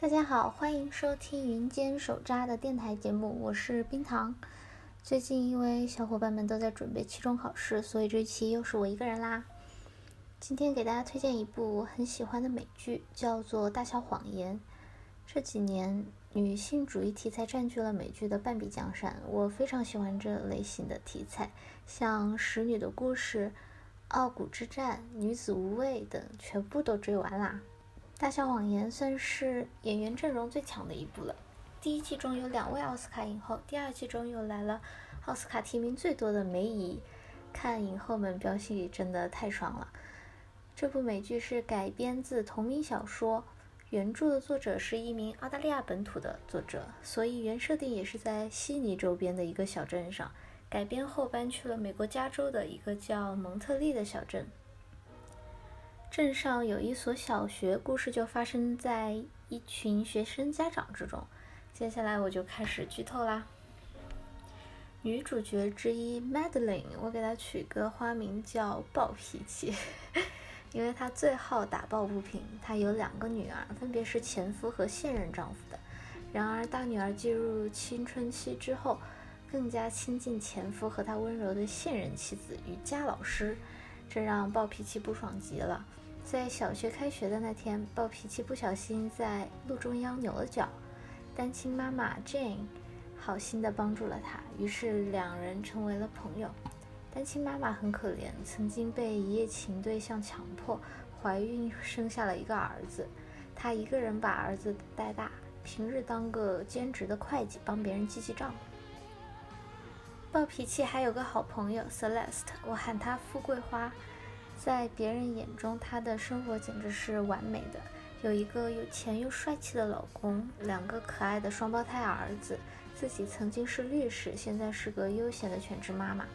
大家好，欢迎收听云间手札的电台节目，我是冰糖。最近因为小伙伴们都在准备期中考试，所以这期又是我一个人啦。今天给大家推荐一部我很喜欢的美剧，叫做《大小谎言》。这几年女性主义题材占据了美剧的半壁江山，我非常喜欢这类型的题材，像《使女的故事》《傲骨之战》《女子无畏》等，全部都追完啦。《大小谎言》算是演员阵容最强的一部了。第一季中有两位奥斯卡影后，第二季中又来了奥斯卡提名最多的梅姨，看影后们飙戏真的太爽了。这部美剧是改编自同名小说，原著的作者是一名澳大利亚本土的作者，所以原设定也是在悉尼周边的一个小镇上。改编后搬去了美国加州的一个叫蒙特利的小镇。镇上有一所小学，故事就发生在一群学生家长之中。接下来我就开始剧透啦。女主角之一 Madeline，我给她取个花名叫暴脾气，因为她最好打抱不平。她有两个女儿，分别是前夫和现任丈夫的。然而大女儿进入青春期之后，更加亲近前夫和他温柔的现任妻子瑜伽老师，这让暴脾气不爽极了。在小学开学的那天，暴脾气不小心在路中央扭了脚，单亲妈妈 Jane 好心的帮助了他，于是两人成为了朋友。单亲妈妈很可怜，曾经被一夜情对象强迫怀孕，生下了一个儿子，她一个人把儿子带大，平日当个兼职的会计，帮别人记记账。暴脾气还有个好朋友 Celeste，我喊她富贵花。在别人眼中，她的生活简直是完美的，有一个有钱又帅气的老公，两个可爱的双胞胎儿子，自己曾经是律师，现在是个悠闲的全职妈妈。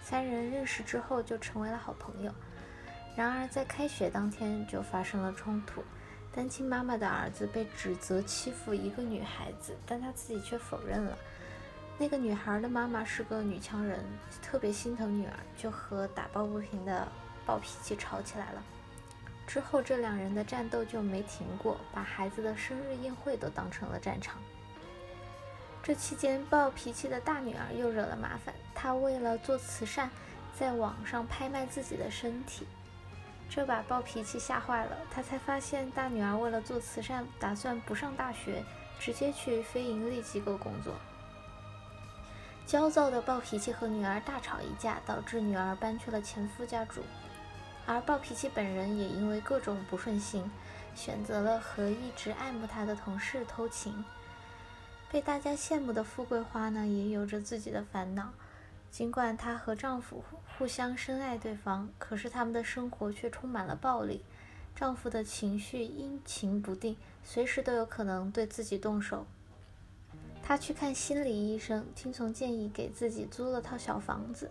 三人认识之后就成为了好朋友。然而在开学当天就发生了冲突，单亲妈妈的儿子被指责欺负一个女孩子，但他自己却否认了。那个女孩的妈妈是个女强人，特别心疼女儿，就和打抱不平的。暴脾气吵起来了，之后这两人的战斗就没停过，把孩子的生日宴会都当成了战场。这期间，暴脾气的大女儿又惹了麻烦，她为了做慈善，在网上拍卖自己的身体，这把暴脾气吓坏了。他才发现，大女儿为了做慈善，打算不上大学，直接去非盈利机构工作。焦躁的暴脾气和女儿大吵一架，导致女儿搬去了前夫家住。而暴脾气本人也因为各种不顺心，选择了和一直爱慕他的同事偷情。被大家羡慕的富贵花呢，也有着自己的烦恼。尽管她和丈夫互相深爱对方，可是他们的生活却充满了暴力。丈夫的情绪阴晴不定，随时都有可能对自己动手。她去看心理医生，听从建议给自己租了套小房子。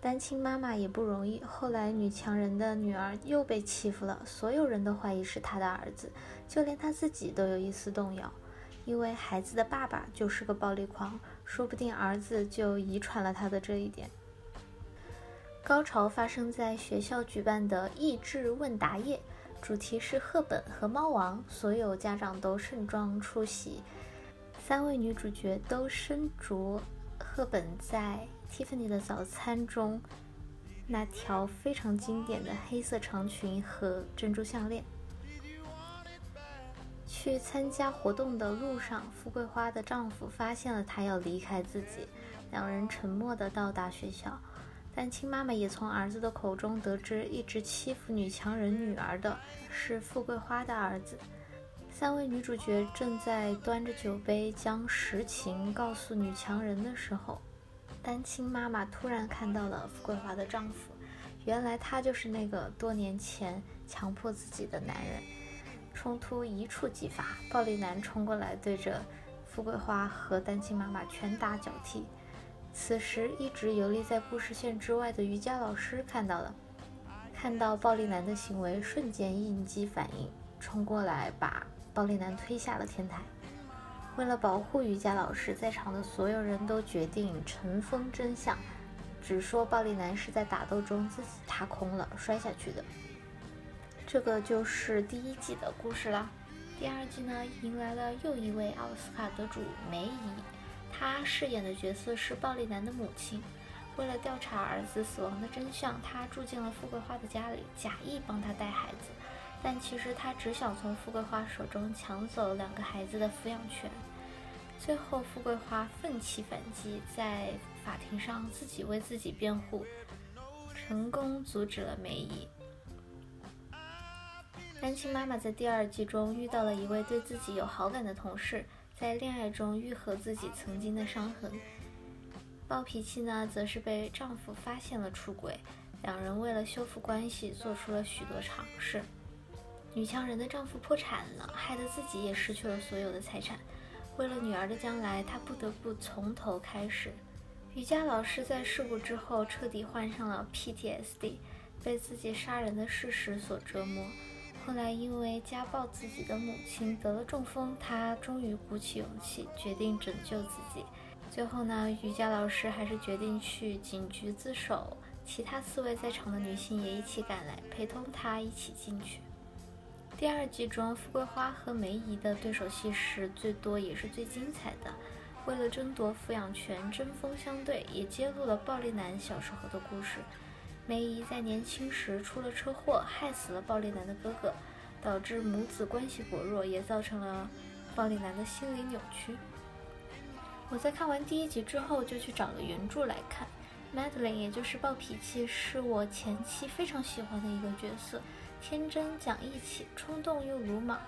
单亲妈妈也不容易。后来，女强人的女儿又被欺负了，所有人都怀疑是她的儿子，就连她自己都有一丝动摇，因为孩子的爸爸就是个暴力狂，说不定儿子就遗传了他的这一点。高潮发生在学校举办的益智问答夜，主题是赫本和猫王，所有家长都盛装出席，三位女主角都身着赫本在。Tiffany 的早餐中，那条非常经典的黑色长裙和珍珠项链。去参加活动的路上，富贵花的丈夫发现了她要离开自己，两人沉默地到达学校。单亲妈妈也从儿子的口中得知，一直欺负女强人女儿的是富贵花的儿子。三位女主角正在端着酒杯将实情告诉女强人的时候。单亲妈妈突然看到了富贵花的丈夫，原来他就是那个多年前强迫自己的男人。冲突一触即发，暴力男冲过来，对着富贵花和单亲妈妈拳打脚踢。此时，一直游离在故事线之外的瑜伽老师看到了，看到暴力男的行为，瞬间应激反应，冲过来把暴力男推下了天台。为了保护瑜伽老师，在场的所有人都决定尘封真相，只说暴力男是在打斗中自己踏空了，摔下去的。这个就是第一季的故事啦。第二季呢，迎来了又一位奥斯卡得主梅姨，她饰演的角色是暴力男的母亲。为了调查儿子死亡的真相，她住进了富贵花的家里，假意帮他带孩子，但其实她只想从富贵花手中抢走两个孩子的抚养权。最后，富贵花奋起反击，在法庭上自己为自己辩护，成功阻止了梅姨。单亲妈妈在第二季中遇到了一位对自己有好感的同事，在恋爱中愈合自己曾经的伤痕。暴脾气呢，则是被丈夫发现了出轨，两人为了修复关系，做出了许多尝试。女强人的丈夫破产了，害得自己也失去了所有的财产。为了女儿的将来，她不得不从头开始。瑜伽老师在事故之后彻底患上了 PTSD，被自己杀人的事实所折磨。后来因为家暴自己的母亲得了中风，他终于鼓起勇气，决定拯救自己。最后呢，瑜伽老师还是决定去警局自首，其他四位在场的女性也一起赶来，陪同他一起进去。第二季中，富贵花和梅姨的对手戏是最多也是最精彩的。为了争夺抚养权，针锋相对，也揭露了暴力男小时候的故事。梅姨在年轻时出了车祸，害死了暴力男的哥哥，导致母子关系薄弱，也造成了暴力男的心理扭曲。我在看完第一集之后，就去找了原著来看。Madeline，也就是暴脾气，是我前期非常喜欢的一个角色。天真讲义气，冲动又鲁莽。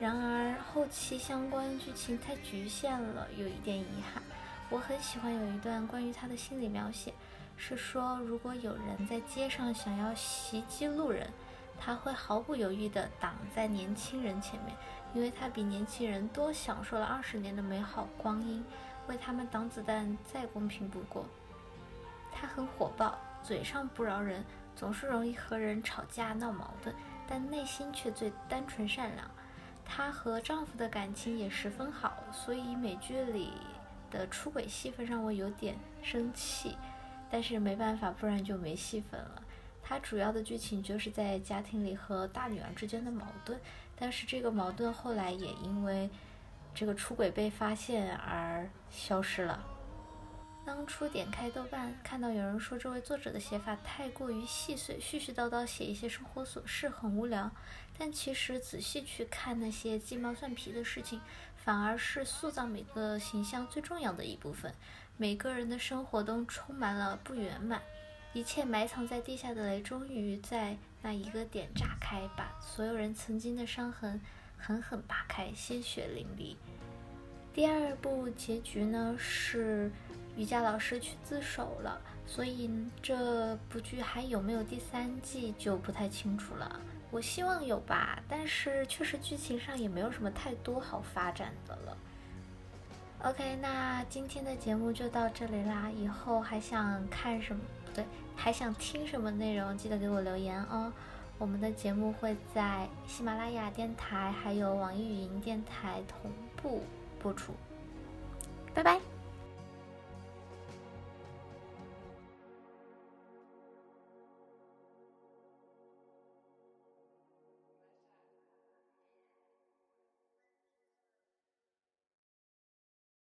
然而后期相关剧情太局限了，有一点遗憾。我很喜欢有一段关于他的心理描写，是说如果有人在街上想要袭击路人，他会毫不犹豫地挡在年轻人前面，因为他比年轻人多享受了二十年的美好光阴，为他们挡子弹再公平不过。他很火爆，嘴上不饶人。总是容易和人吵架闹矛盾，但内心却最单纯善良。她和丈夫的感情也十分好，所以美剧里的出轨戏份让我有点生气。但是没办法，不然就没戏份了。它主要的剧情就是在家庭里和大女儿之间的矛盾，但是这个矛盾后来也因为这个出轨被发现而消失了。当初点开豆瓣，看到有人说这位作者的写法太过于细碎，絮絮叨叨写一些生活琐事，很无聊。但其实仔细去看那些鸡毛蒜皮的事情，反而是塑造每个形象最重要的一部分。每个人的生活都充满了不圆满，一切埋藏在地下的雷终于在那一个点炸开，把所有人曾经的伤痕狠狠扒开，鲜血淋漓。第二部结局呢是。瑜伽老师去自首了，所以这部剧还有没有第三季就不太清楚了。我希望有吧，但是确实剧情上也没有什么太多好发展的了。OK，那今天的节目就到这里啦。以后还想看什么？不对，还想听什么内容？记得给我留言哦。我们的节目会在喜马拉雅电台还有网易云电台同步播出。拜拜。